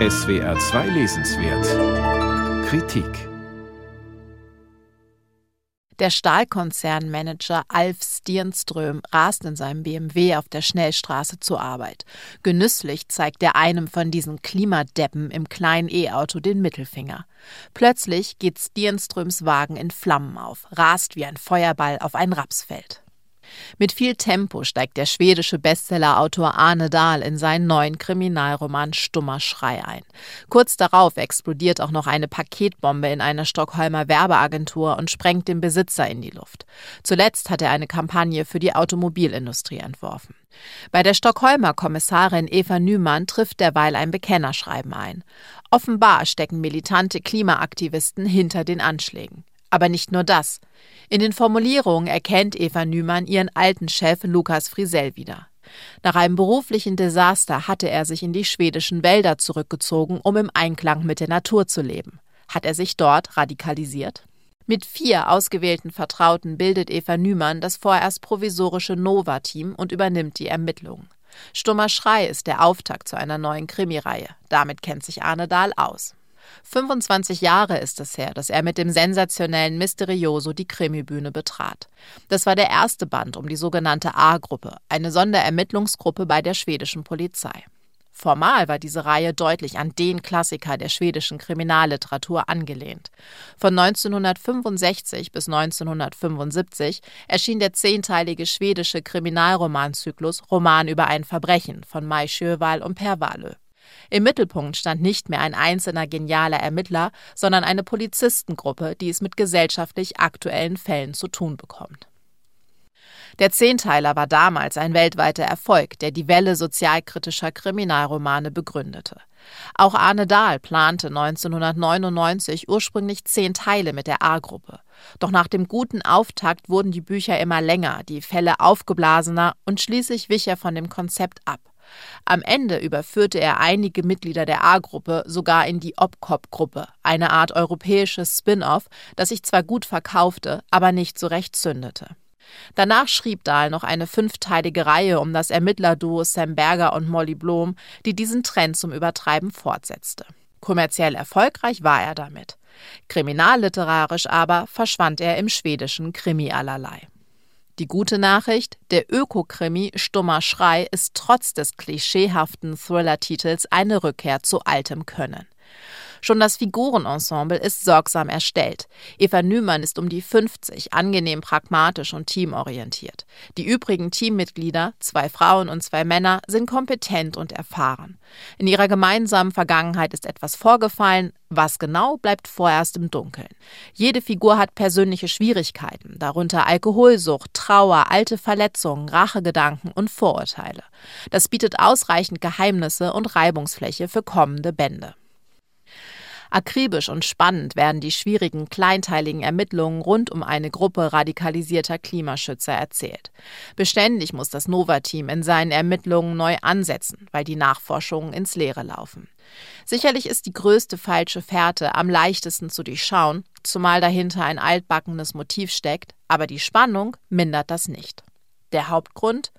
SWR 2 Lesenswert Kritik Der Stahlkonzernmanager Alf Stierström rast in seinem BMW auf der Schnellstraße zur Arbeit. Genüsslich zeigt er einem von diesen Klimadeppen im kleinen E-Auto den Mittelfinger. Plötzlich geht Stierströms Wagen in Flammen auf, rast wie ein Feuerball auf ein Rapsfeld. Mit viel Tempo steigt der schwedische Bestsellerautor Arne Dahl in seinen neuen Kriminalroman Stummer Schrei ein. Kurz darauf explodiert auch noch eine Paketbombe in einer Stockholmer Werbeagentur und sprengt den Besitzer in die Luft. Zuletzt hat er eine Kampagne für die Automobilindustrie entworfen. Bei der Stockholmer Kommissarin Eva Nümann trifft derweil ein Bekennerschreiben ein. Offenbar stecken militante Klimaaktivisten hinter den Anschlägen. Aber nicht nur das. In den Formulierungen erkennt Eva Nümann ihren alten Chef Lukas Frisell wieder. Nach einem beruflichen Desaster hatte er sich in die schwedischen Wälder zurückgezogen, um im Einklang mit der Natur zu leben. Hat er sich dort radikalisiert? Mit vier ausgewählten Vertrauten bildet Eva Nümann das vorerst provisorische Nova-Team und übernimmt die Ermittlungen. Stummer Schrei ist der Auftakt zu einer neuen Krimireihe. Damit kennt sich Arne Dahl aus. 25 Jahre ist es her, dass er mit dem sensationellen Mysterioso die Krimibühne betrat. Das war der erste Band um die sogenannte A-Gruppe, eine Sonderermittlungsgruppe bei der schwedischen Polizei. Formal war diese Reihe deutlich an den Klassiker der schwedischen Kriminalliteratur angelehnt. Von 1965 bis 1975 erschien der zehnteilige schwedische Kriminalromanzyklus Roman über ein Verbrechen von Mai Sjöwall und Per Wahlöö. Im Mittelpunkt stand nicht mehr ein einzelner genialer Ermittler, sondern eine Polizistengruppe, die es mit gesellschaftlich aktuellen Fällen zu tun bekommt. Der Zehnteiler war damals ein weltweiter Erfolg, der die Welle sozialkritischer Kriminalromane begründete. Auch Arne Dahl plante 1999 ursprünglich zehn Teile mit der A-Gruppe. Doch nach dem guten Auftakt wurden die Bücher immer länger, die Fälle aufgeblasener und schließlich wich er von dem Konzept ab. Am Ende überführte er einige Mitglieder der A-Gruppe sogar in die Opcop-Gruppe, eine Art europäisches Spin-off, das sich zwar gut verkaufte, aber nicht so recht zündete. Danach schrieb Dahl noch eine fünfteilige Reihe um das Ermittlerduo Sam Berger und Molly Blom, die diesen Trend zum Übertreiben fortsetzte. Kommerziell erfolgreich war er damit. Kriminalliterarisch aber verschwand er im schwedischen Krimi allerlei. Die gute Nachricht, der Ökokrimi Stummer Schrei ist trotz des klischeehaften Thriller-Titels eine Rückkehr zu altem Können. Schon das Figurenensemble ist sorgsam erstellt. Eva Nümann ist um die 50, angenehm pragmatisch und teamorientiert. Die übrigen Teammitglieder, zwei Frauen und zwei Männer, sind kompetent und erfahren. In ihrer gemeinsamen Vergangenheit ist etwas vorgefallen, was genau bleibt vorerst im Dunkeln. Jede Figur hat persönliche Schwierigkeiten, darunter Alkoholsucht, Trauer, alte Verletzungen, Rachegedanken und Vorurteile. Das bietet ausreichend Geheimnisse und Reibungsfläche für kommende Bände. Akribisch und spannend werden die schwierigen, kleinteiligen Ermittlungen rund um eine Gruppe radikalisierter Klimaschützer erzählt. Beständig muss das Nova-Team in seinen Ermittlungen neu ansetzen, weil die Nachforschungen ins Leere laufen. Sicherlich ist die größte falsche Fährte am leichtesten zu durchschauen, zumal dahinter ein altbackenes Motiv steckt, aber die Spannung mindert das nicht. Der Hauptgrund?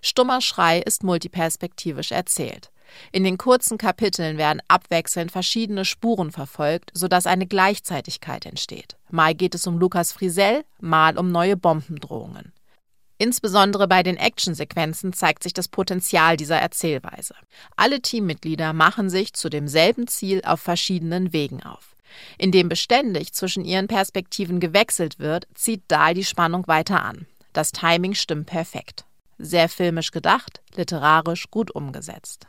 Stummer Schrei ist multiperspektivisch erzählt. In den kurzen Kapiteln werden abwechselnd verschiedene Spuren verfolgt, sodass eine Gleichzeitigkeit entsteht. Mal geht es um Lukas Frisell, mal um neue Bombendrohungen. Insbesondere bei den Actionsequenzen zeigt sich das Potenzial dieser Erzählweise. Alle Teammitglieder machen sich zu demselben Ziel auf verschiedenen Wegen auf. Indem beständig zwischen ihren Perspektiven gewechselt wird, zieht Dahl die Spannung weiter an. Das Timing stimmt perfekt. Sehr filmisch gedacht, literarisch gut umgesetzt.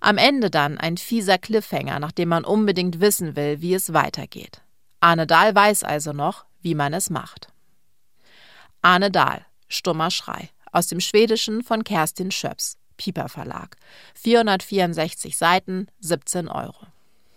Am Ende dann ein fieser Cliffhanger, nachdem man unbedingt wissen will, wie es weitergeht. Arne Dahl weiß also noch, wie man es macht. Arne Dahl, Stummer Schrei, aus dem Schwedischen von Kerstin Schöps, Pieper Verlag. 464 Seiten, 17 Euro.